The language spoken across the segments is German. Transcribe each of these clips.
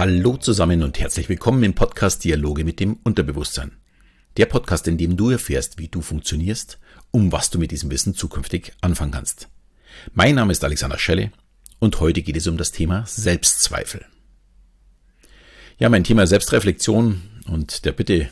Hallo zusammen und herzlich willkommen im Podcast Dialoge mit dem Unterbewusstsein. Der Podcast, in dem du erfährst, wie du funktionierst, um was du mit diesem Wissen zukünftig anfangen kannst. Mein Name ist Alexander Schelle und heute geht es um das Thema Selbstzweifel. Ja, mein Thema Selbstreflexion und der Bitte,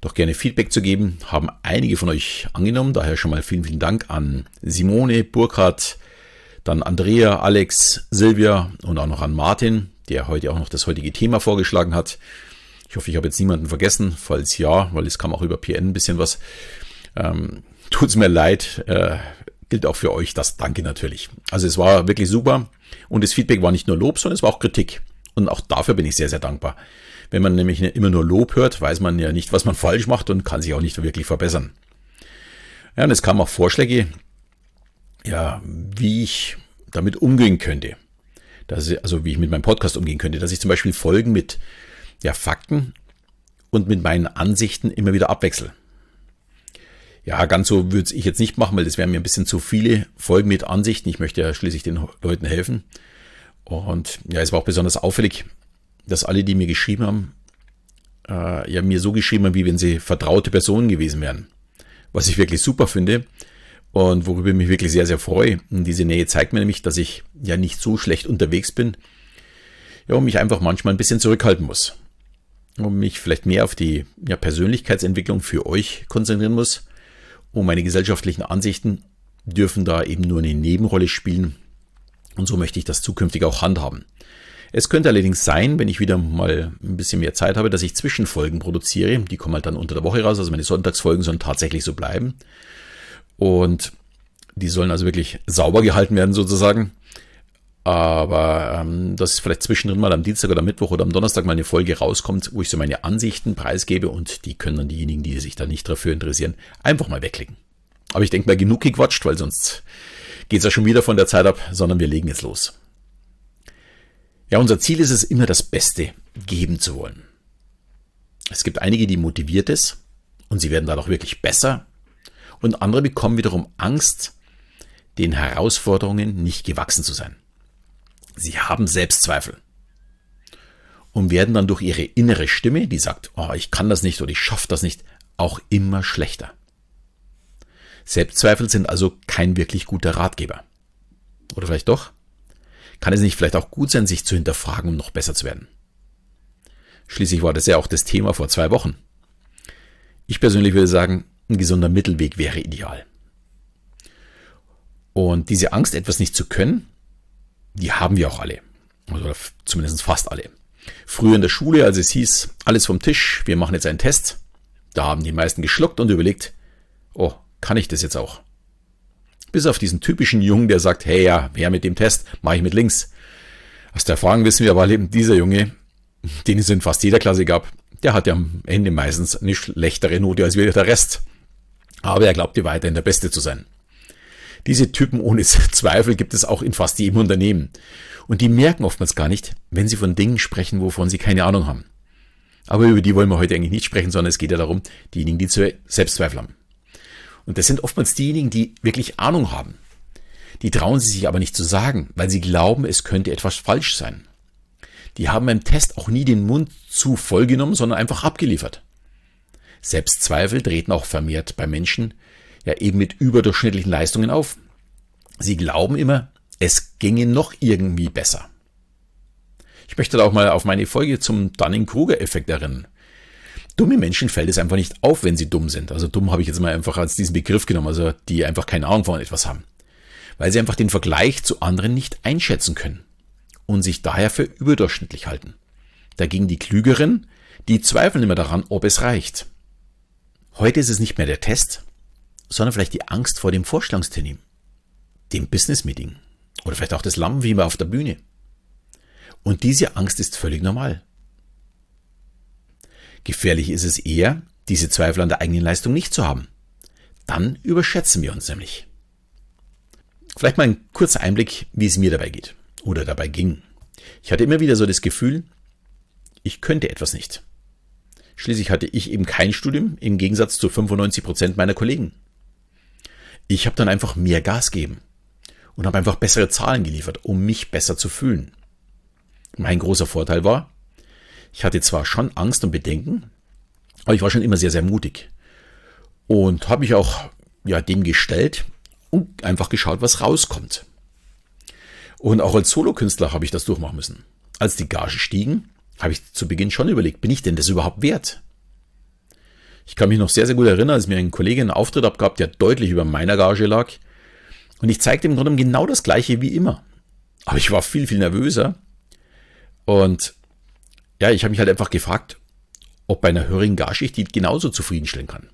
doch gerne Feedback zu geben, haben einige von euch angenommen. Daher schon mal vielen, vielen Dank an Simone, Burkhard, dann Andrea, Alex, Silvia und auch noch an Martin, der heute auch noch das heutige Thema vorgeschlagen hat. Ich hoffe, ich habe jetzt niemanden vergessen. Falls ja, weil es kam auch über PN ein bisschen was. Ähm, Tut es mir leid. Äh, gilt auch für euch das Danke natürlich. Also es war wirklich super. Und das Feedback war nicht nur Lob, sondern es war auch Kritik. Und auch dafür bin ich sehr, sehr dankbar. Wenn man nämlich immer nur Lob hört, weiß man ja nicht, was man falsch macht und kann sich auch nicht wirklich verbessern. Ja, und es kamen auch Vorschläge, ja, wie ich damit umgehen könnte dass also wie ich mit meinem Podcast umgehen könnte, dass ich zum Beispiel Folgen mit ja, Fakten und mit meinen Ansichten immer wieder abwechsel. Ja, ganz so würde ich jetzt nicht machen, weil das wären mir ein bisschen zu viele Folgen mit Ansichten. Ich möchte ja schließlich den Leuten helfen. Und ja, es war auch besonders auffällig, dass alle, die mir geschrieben haben, äh, ja mir so geschrieben haben, wie wenn sie vertraute Personen gewesen wären. Was ich wirklich super finde, und worüber ich mich wirklich sehr, sehr freue. Und diese Nähe zeigt mir nämlich, dass ich ja nicht so schlecht unterwegs bin. Ja, und mich einfach manchmal ein bisschen zurückhalten muss. Und mich vielleicht mehr auf die ja, Persönlichkeitsentwicklung für euch konzentrieren muss. Und meine gesellschaftlichen Ansichten dürfen da eben nur eine Nebenrolle spielen. Und so möchte ich das zukünftig auch handhaben. Es könnte allerdings sein, wenn ich wieder mal ein bisschen mehr Zeit habe, dass ich Zwischenfolgen produziere. Die kommen halt dann unter der Woche raus. Also meine Sonntagsfolgen sollen tatsächlich so bleiben. Und die sollen also wirklich sauber gehalten werden sozusagen. Aber ähm, dass vielleicht zwischendrin mal am Dienstag oder Mittwoch oder am Donnerstag mal eine Folge rauskommt, wo ich so meine Ansichten preisgebe und die können dann diejenigen, die sich da nicht dafür interessieren, einfach mal wegklicken. Aber ich denke mal genug gequatscht, weil sonst geht es ja schon wieder von der Zeit ab, sondern wir legen jetzt los. Ja, unser Ziel ist es immer das Beste geben zu wollen. Es gibt einige, die motiviert es und sie werden dadurch wirklich besser und andere bekommen wiederum Angst, den Herausforderungen nicht gewachsen zu sein. Sie haben Selbstzweifel und werden dann durch ihre innere Stimme, die sagt, oh, ich kann das nicht oder ich schaffe das nicht, auch immer schlechter. Selbstzweifel sind also kein wirklich guter Ratgeber. Oder vielleicht doch? Kann es nicht vielleicht auch gut sein, sich zu hinterfragen, um noch besser zu werden? Schließlich war das ja auch das Thema vor zwei Wochen. Ich persönlich würde sagen, ein gesunder Mittelweg wäre ideal. Und diese Angst, etwas nicht zu können, die haben wir auch alle. Oder zumindest fast alle. Früher in der Schule, als es hieß, alles vom Tisch, wir machen jetzt einen Test, da haben die meisten geschluckt und überlegt, oh, kann ich das jetzt auch? Bis auf diesen typischen Jungen, der sagt, hey ja, wer mit dem Test, mache ich mit links. Aus der Erfahrung wissen wir aber eben, dieser Junge, den es in fast jeder Klasse gab, der hat ja am Ende meistens eine schlechtere Note als wir der Rest aber er glaubte weiterhin der Beste zu sein. Diese Typen ohne Zweifel gibt es auch in fast jedem Unternehmen. Und die merken oftmals gar nicht, wenn sie von Dingen sprechen, wovon sie keine Ahnung haben. Aber über die wollen wir heute eigentlich nicht sprechen, sondern es geht ja darum, diejenigen, die Selbstzweifel haben. Und das sind oftmals diejenigen, die wirklich Ahnung haben. Die trauen sie sich aber nicht zu sagen, weil sie glauben, es könnte etwas falsch sein. Die haben beim Test auch nie den Mund zu voll genommen, sondern einfach abgeliefert. Selbstzweifel treten auch vermehrt bei Menschen ja eben mit überdurchschnittlichen Leistungen auf. Sie glauben immer, es ginge noch irgendwie besser. Ich möchte da auch mal auf meine Folge zum Dunning-Kruger-Effekt erinnern. Dumme Menschen fällt es einfach nicht auf, wenn sie dumm sind. Also dumm habe ich jetzt mal einfach als diesen Begriff genommen, also die einfach keine Ahnung von etwas haben. Weil sie einfach den Vergleich zu anderen nicht einschätzen können und sich daher für überdurchschnittlich halten. Dagegen die Klügeren, die zweifeln immer daran, ob es reicht. Heute ist es nicht mehr der Test, sondern vielleicht die Angst vor dem Vorstellungstermin, dem Business-Meeting oder vielleicht auch das Lamm wie immer auf der Bühne. Und diese Angst ist völlig normal. Gefährlich ist es eher, diese Zweifel an der eigenen Leistung nicht zu haben. Dann überschätzen wir uns nämlich. Vielleicht mal ein kurzer Einblick, wie es mir dabei geht oder dabei ging. Ich hatte immer wieder so das Gefühl, ich könnte etwas nicht. Schließlich hatte ich eben kein Studium, im Gegensatz zu 95 Prozent meiner Kollegen. Ich habe dann einfach mehr Gas gegeben und habe einfach bessere Zahlen geliefert, um mich besser zu fühlen. Mein großer Vorteil war, Ich hatte zwar schon Angst und Bedenken, aber ich war schon immer sehr, sehr mutig. Und habe mich auch ja, dem gestellt und einfach geschaut, was rauskommt. Und auch als Solokünstler habe ich das durchmachen müssen. Als die Gagen stiegen, habe ich zu Beginn schon überlegt, bin ich denn das überhaupt wert? Ich kann mich noch sehr, sehr gut erinnern, als mir ein Kollege einen Auftritt abgab, der deutlich über meiner Gage lag. Und ich zeigte im Grunde genau das Gleiche wie immer. Aber ich war viel, viel nervöser. Und ja, ich habe mich halt einfach gefragt, ob bei einer höheren Gage ich die genauso zufriedenstellen kann.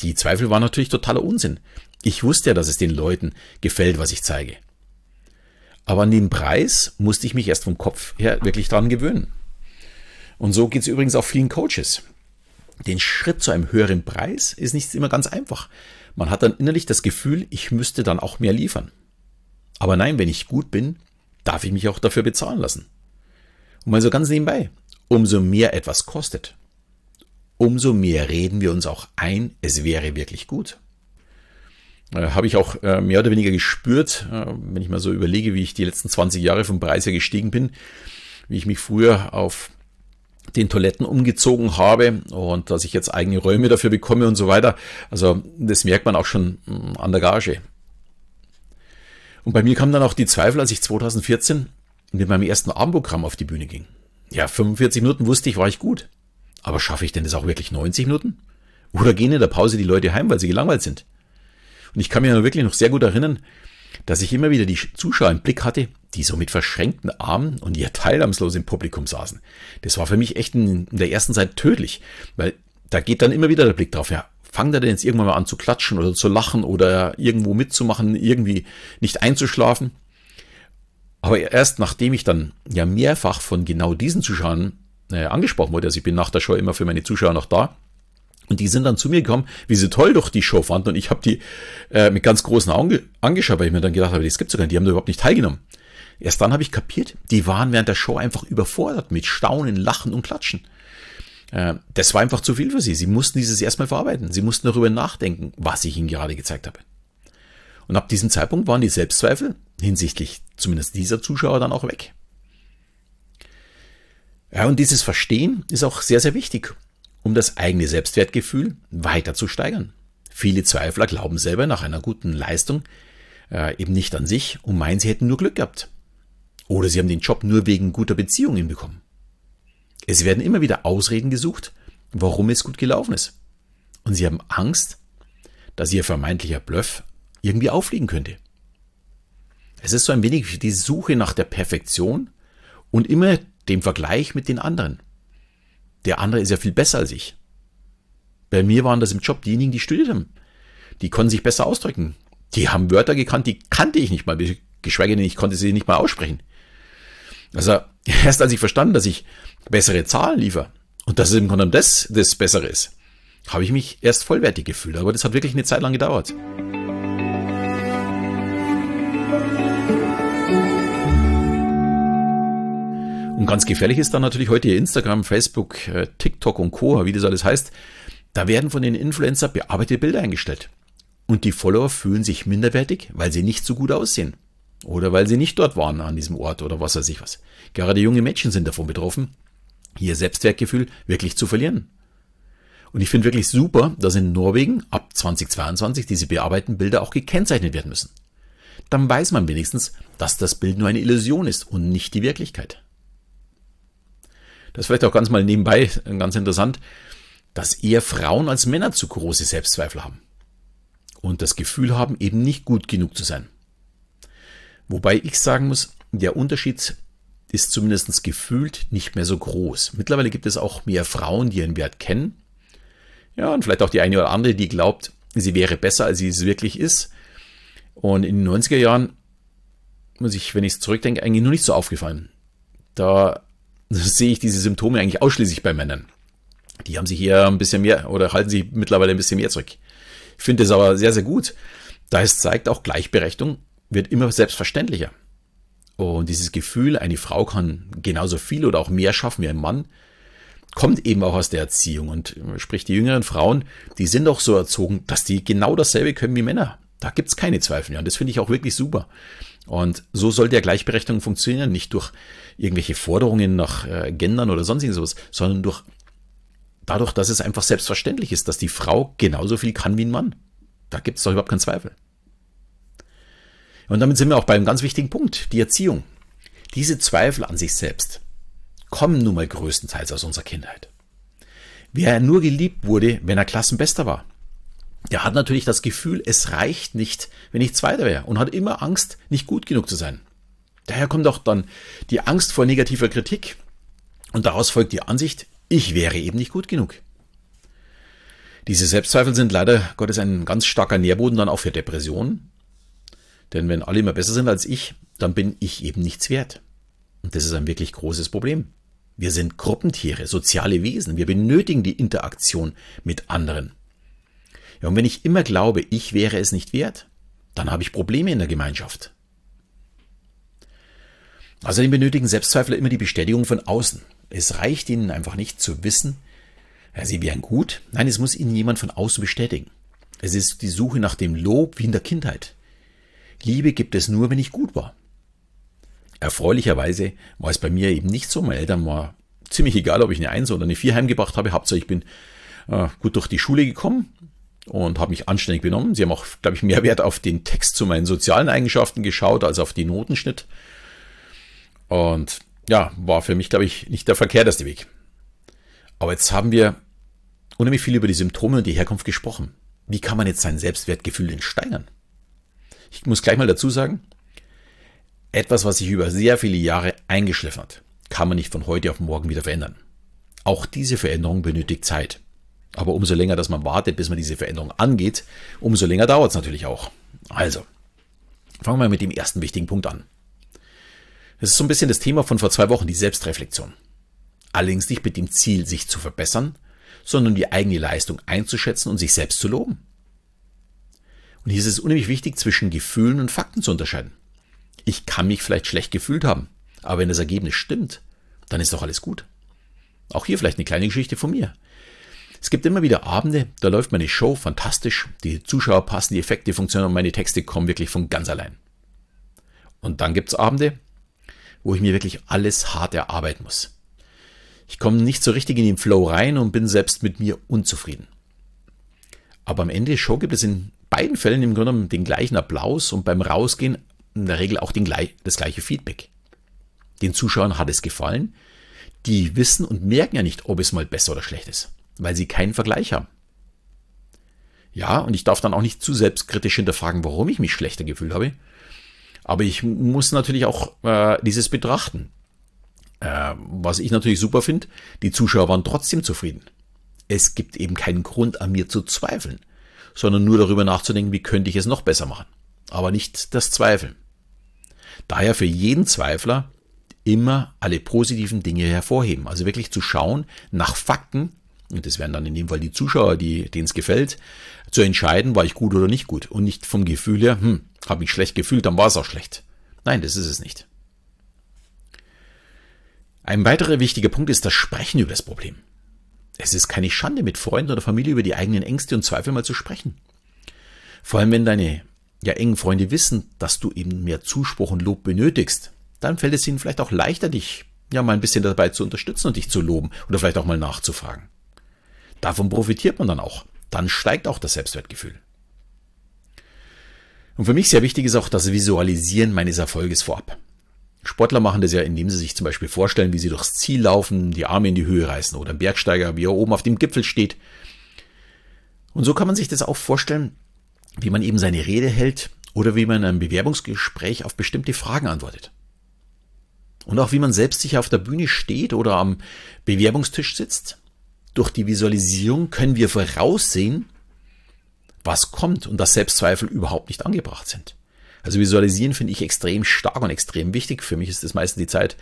Die Zweifel waren natürlich totaler Unsinn. Ich wusste ja, dass es den Leuten gefällt, was ich zeige. Aber an den Preis musste ich mich erst vom Kopf her wirklich dran gewöhnen. Und so geht es übrigens auch vielen Coaches. Den Schritt zu einem höheren Preis ist nicht immer ganz einfach. Man hat dann innerlich das Gefühl, ich müsste dann auch mehr liefern. Aber nein, wenn ich gut bin, darf ich mich auch dafür bezahlen lassen. Und mal so ganz nebenbei, umso mehr etwas kostet, umso mehr reden wir uns auch ein, es wäre wirklich gut. Äh, Habe ich auch äh, mehr oder weniger gespürt, äh, wenn ich mal so überlege, wie ich die letzten 20 Jahre vom Preis her gestiegen bin, wie ich mich früher auf den Toiletten umgezogen habe und dass ich jetzt eigene Räume dafür bekomme und so weiter. Also das merkt man auch schon mm, an der Gage. Und bei mir kam dann auch die Zweifel, als ich 2014 mit meinem ersten Abendprogramm auf die Bühne ging. Ja, 45 Minuten wusste ich, war ich gut. Aber schaffe ich denn das auch wirklich 90 Minuten? Oder gehen in der Pause die Leute heim, weil sie gelangweilt sind? Und ich kann noch wirklich noch sehr gut erinnern, dass ich immer wieder die Zuschauer im Blick hatte, die so mit verschränkten Armen und ihr teilnahmslos im Publikum saßen. Das war für mich echt in der ersten Zeit tödlich, weil da geht dann immer wieder der Blick drauf, ja, fangt er denn jetzt irgendwann mal an zu klatschen oder zu lachen oder irgendwo mitzumachen, irgendwie nicht einzuschlafen? Aber erst nachdem ich dann ja mehrfach von genau diesen Zuschauern äh, angesprochen wurde, also ich bin nach der Show immer für meine Zuschauer noch da, und die sind dann zu mir gekommen, wie sie toll doch die Show fanden. Und ich habe die äh, mit ganz großen Augen angeschaut, weil ich mir dann gedacht habe, das gibt's sogar, die haben da überhaupt nicht teilgenommen. Erst dann habe ich kapiert, die waren während der Show einfach überfordert mit Staunen, Lachen und Klatschen. Äh, das war einfach zu viel für sie. Sie mussten dieses erstmal verarbeiten. Sie mussten darüber nachdenken, was ich ihnen gerade gezeigt habe. Und ab diesem Zeitpunkt waren die Selbstzweifel hinsichtlich zumindest dieser Zuschauer dann auch weg. Ja, und dieses Verstehen ist auch sehr, sehr wichtig, um das eigene Selbstwertgefühl weiter zu steigern. Viele Zweifler glauben selber nach einer guten Leistung äh, eben nicht an sich und meinen, sie hätten nur Glück gehabt. Oder sie haben den Job nur wegen guter Beziehungen bekommen. Es werden immer wieder Ausreden gesucht, warum es gut gelaufen ist. Und sie haben Angst, dass ihr vermeintlicher Bluff irgendwie auffliegen könnte. Es ist so ein wenig die Suche nach der Perfektion und immer dem Vergleich mit den anderen. Der andere ist ja viel besser als ich. Bei mir waren das im Job diejenigen, die studiert haben. Die konnten sich besser ausdrücken. Die haben Wörter gekannt, die kannte ich nicht mal, geschweige denn ich konnte sie nicht mal aussprechen. Also erst als ich verstanden, dass ich bessere Zahlen liefere und dass es im Grunde das das Bessere ist, habe ich mich erst vollwertig gefühlt. Aber das hat wirklich eine Zeit lang gedauert. Und ganz gefährlich ist dann natürlich heute Instagram, Facebook, äh, TikTok und Co., wie das alles heißt. Da werden von den Influencer bearbeitete Bilder eingestellt. Und die Follower fühlen sich minderwertig, weil sie nicht so gut aussehen. Oder weil sie nicht dort waren an diesem Ort oder was weiß ich was. Gerade junge Mädchen sind davon betroffen, ihr Selbstwertgefühl wirklich zu verlieren. Und ich finde wirklich super, dass in Norwegen ab 2022 diese bearbeiteten Bilder auch gekennzeichnet werden müssen. Dann weiß man wenigstens, dass das Bild nur eine Illusion ist und nicht die Wirklichkeit. Das ist vielleicht auch ganz mal nebenbei ganz interessant, dass eher Frauen als Männer zu große Selbstzweifel haben und das Gefühl haben, eben nicht gut genug zu sein. Wobei ich sagen muss, der Unterschied ist zumindest gefühlt nicht mehr so groß. Mittlerweile gibt es auch mehr Frauen, die ihren Wert kennen. Ja, und vielleicht auch die eine oder andere, die glaubt, sie wäre besser, als sie es wirklich ist. Und in den 90er Jahren, muss ich, wenn ich es zurückdenke, eigentlich nur nicht so aufgefallen. Da sehe ich diese Symptome eigentlich ausschließlich bei Männern. Die haben sich hier ein bisschen mehr oder halten sich mittlerweile ein bisschen mehr zurück. Ich finde es aber sehr, sehr gut, da es zeigt, auch Gleichberechtigung wird immer selbstverständlicher. Und dieses Gefühl, eine Frau kann genauso viel oder auch mehr schaffen wie ein Mann, kommt eben auch aus der Erziehung. Und sprich, die jüngeren Frauen, die sind auch so erzogen, dass die genau dasselbe können wie Männer. Da gibt's keine Zweifel. Und das finde ich auch wirklich super. Und so soll der Gleichberechtigung funktionieren, nicht durch irgendwelche Forderungen nach äh, Gendern oder sonstiges sowas, sondern durch dadurch, dass es einfach selbstverständlich ist, dass die Frau genauso viel kann wie ein Mann. Da gibt es doch überhaupt keinen Zweifel. Und damit sind wir auch beim ganz wichtigen Punkt, die Erziehung. Diese Zweifel an sich selbst kommen nun mal größtenteils aus unserer Kindheit. Wer nur geliebt wurde, wenn er Klassenbester war, der hat natürlich das Gefühl, es reicht nicht, wenn ich Zweiter wäre und hat immer Angst, nicht gut genug zu sein. Daher kommt auch dann die Angst vor negativer Kritik und daraus folgt die Ansicht, ich wäre eben nicht gut genug. Diese Selbstzweifel sind leider Gottes ein ganz starker Nährboden dann auch für Depressionen. Denn wenn alle immer besser sind als ich, dann bin ich eben nichts wert. Und das ist ein wirklich großes Problem. Wir sind Gruppentiere, soziale Wesen. Wir benötigen die Interaktion mit anderen. Ja, und wenn ich immer glaube, ich wäre es nicht wert, dann habe ich Probleme in der Gemeinschaft. Außerdem benötigen Selbstzweifler immer die Bestätigung von außen. Es reicht ihnen einfach nicht zu wissen, ja, sie wären gut. Nein, es muss ihnen jemand von außen bestätigen. Es ist die Suche nach dem Lob wie in der Kindheit. Liebe gibt es nur, wenn ich gut war. Erfreulicherweise war es bei mir eben nicht so. Meine Eltern war ziemlich egal, ob ich eine Eins oder eine Vier heimgebracht habe. Hauptsache ich bin äh, gut durch die Schule gekommen und habe mich anständig benommen. Sie haben auch, glaube ich, mehr Wert auf den Text zu meinen sozialen Eigenschaften geschaut als auf die Notenschnitt. Und ja, war für mich, glaube ich, nicht der verkehrteste Weg. Aber jetzt haben wir unheimlich viel über die Symptome und die Herkunft gesprochen. Wie kann man jetzt sein Selbstwertgefühl denn steigern? Ich muss gleich mal dazu sagen, etwas, was sich über sehr viele Jahre eingeschliffen hat, kann man nicht von heute auf morgen wieder verändern. Auch diese Veränderung benötigt Zeit. Aber umso länger, dass man wartet, bis man diese Veränderung angeht, umso länger dauert es natürlich auch. Also, fangen wir mit dem ersten wichtigen Punkt an. Das ist so ein bisschen das Thema von vor zwei Wochen, die Selbstreflexion. Allerdings nicht mit dem Ziel, sich zu verbessern, sondern die eigene Leistung einzuschätzen und sich selbst zu loben. Und hier ist es unheimlich wichtig, zwischen Gefühlen und Fakten zu unterscheiden. Ich kann mich vielleicht schlecht gefühlt haben, aber wenn das Ergebnis stimmt, dann ist doch alles gut. Auch hier vielleicht eine kleine Geschichte von mir. Es gibt immer wieder Abende, da läuft meine Show fantastisch, die Zuschauer passen, die Effekte funktionieren und meine Texte kommen wirklich von ganz allein. Und dann gibt's Abende, wo ich mir wirklich alles hart erarbeiten muss. Ich komme nicht so richtig in den Flow rein und bin selbst mit mir unzufrieden. Aber am Ende der Show gibt es in beiden Fällen im Grunde genommen den gleichen Applaus und beim Rausgehen in der Regel auch den, das gleiche Feedback. Den Zuschauern hat es gefallen. Die wissen und merken ja nicht, ob es mal besser oder schlecht ist, weil sie keinen Vergleich haben. Ja, und ich darf dann auch nicht zu selbstkritisch hinterfragen, warum ich mich schlechter gefühlt habe, aber ich muss natürlich auch äh, dieses betrachten. Äh, was ich natürlich super finde, die Zuschauer waren trotzdem zufrieden. Es gibt eben keinen Grund an mir zu zweifeln, sondern nur darüber nachzudenken, wie könnte ich es noch besser machen. Aber nicht das Zweifeln. Daher für jeden Zweifler immer alle positiven Dinge hervorheben. Also wirklich zu schauen nach Fakten, und das wären dann in dem Fall die Zuschauer, die, denen es gefällt, zu entscheiden, war ich gut oder nicht gut. Und nicht vom Gefühl her, hm, habe mich schlecht gefühlt, dann war es auch schlecht. Nein, das ist es nicht. Ein weiterer wichtiger Punkt ist das Sprechen über das Problem. Es ist keine Schande, mit Freunden oder Familie über die eigenen Ängste und Zweifel mal zu sprechen. Vor allem, wenn deine ja, engen Freunde wissen, dass du eben mehr Zuspruch und Lob benötigst, dann fällt es ihnen vielleicht auch leichter, dich ja mal ein bisschen dabei zu unterstützen und dich zu loben oder vielleicht auch mal nachzufragen. Davon profitiert man dann auch. Dann steigt auch das Selbstwertgefühl. Und für mich sehr wichtig ist auch das Visualisieren meines Erfolges vorab. Sportler machen das ja, indem sie sich zum Beispiel vorstellen, wie sie durchs Ziel laufen, die Arme in die Höhe reißen oder ein Bergsteiger, wie er oben auf dem Gipfel steht. Und so kann man sich das auch vorstellen, wie man eben seine Rede hält oder wie man in einem Bewerbungsgespräch auf bestimmte Fragen antwortet. Und auch wie man selbst sich auf der Bühne steht oder am Bewerbungstisch sitzt. Durch die Visualisierung können wir voraussehen, was kommt und dass Selbstzweifel überhaupt nicht angebracht sind. Also visualisieren finde ich extrem stark und extrem wichtig. Für mich ist das meistens die Zeit,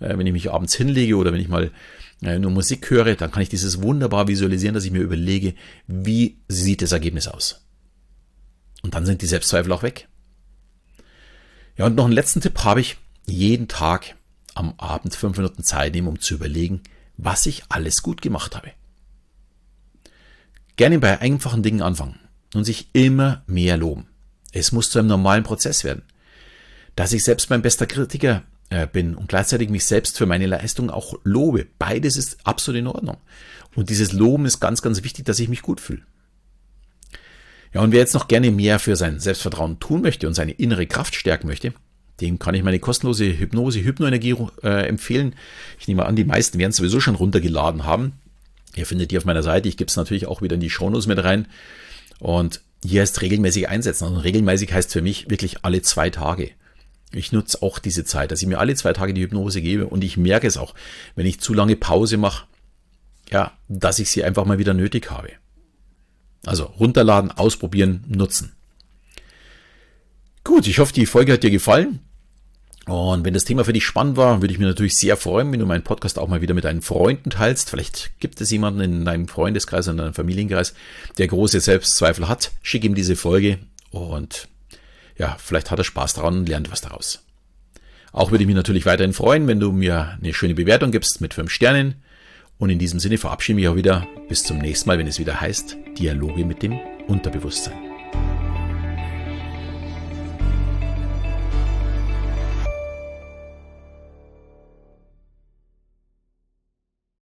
äh, wenn ich mich abends hinlege oder wenn ich mal äh, nur Musik höre, dann kann ich dieses wunderbar visualisieren, dass ich mir überlege, wie sieht das Ergebnis aus. Und dann sind die Selbstzweifel auch weg. Ja, und noch einen letzten Tipp habe ich. Jeden Tag am Abend fünf Minuten Zeit nehmen, um zu überlegen, was ich alles gut gemacht habe. Gerne bei einfachen Dingen anfangen und sich immer mehr loben. Es muss zu einem normalen Prozess werden. Dass ich selbst mein bester Kritiker äh, bin und gleichzeitig mich selbst für meine Leistung auch lobe. Beides ist absolut in Ordnung. Und dieses Loben ist ganz, ganz wichtig, dass ich mich gut fühle. Ja, und wer jetzt noch gerne mehr für sein Selbstvertrauen tun möchte und seine innere Kraft stärken möchte, dem kann ich meine kostenlose Hypnose, Hypnoenergie äh, empfehlen. Ich nehme an, die meisten werden es sowieso schon runtergeladen haben. Ihr findet die auf meiner Seite. Ich gebe es natürlich auch wieder in die Shownotes mit rein. Und hier heißt regelmäßig einsetzen. Also regelmäßig heißt für mich wirklich alle zwei Tage. Ich nutze auch diese Zeit, dass ich mir alle zwei Tage die Hypnose gebe und ich merke es auch, wenn ich zu lange Pause mache, ja, dass ich sie einfach mal wieder nötig habe. Also runterladen, ausprobieren, nutzen. Gut, ich hoffe, die Folge hat dir gefallen. Und wenn das Thema für dich spannend war, würde ich mich natürlich sehr freuen, wenn du meinen Podcast auch mal wieder mit deinen Freunden teilst. Vielleicht gibt es jemanden in deinem Freundeskreis, in deinem Familienkreis, der große Selbstzweifel hat. Schick ihm diese Folge und ja, vielleicht hat er Spaß daran und lernt was daraus. Auch würde ich mich natürlich weiterhin freuen, wenn du mir eine schöne Bewertung gibst mit fünf Sternen. Und in diesem Sinne verabschiede ich mich auch wieder. Bis zum nächsten Mal, wenn es wieder heißt Dialoge mit dem Unterbewusstsein.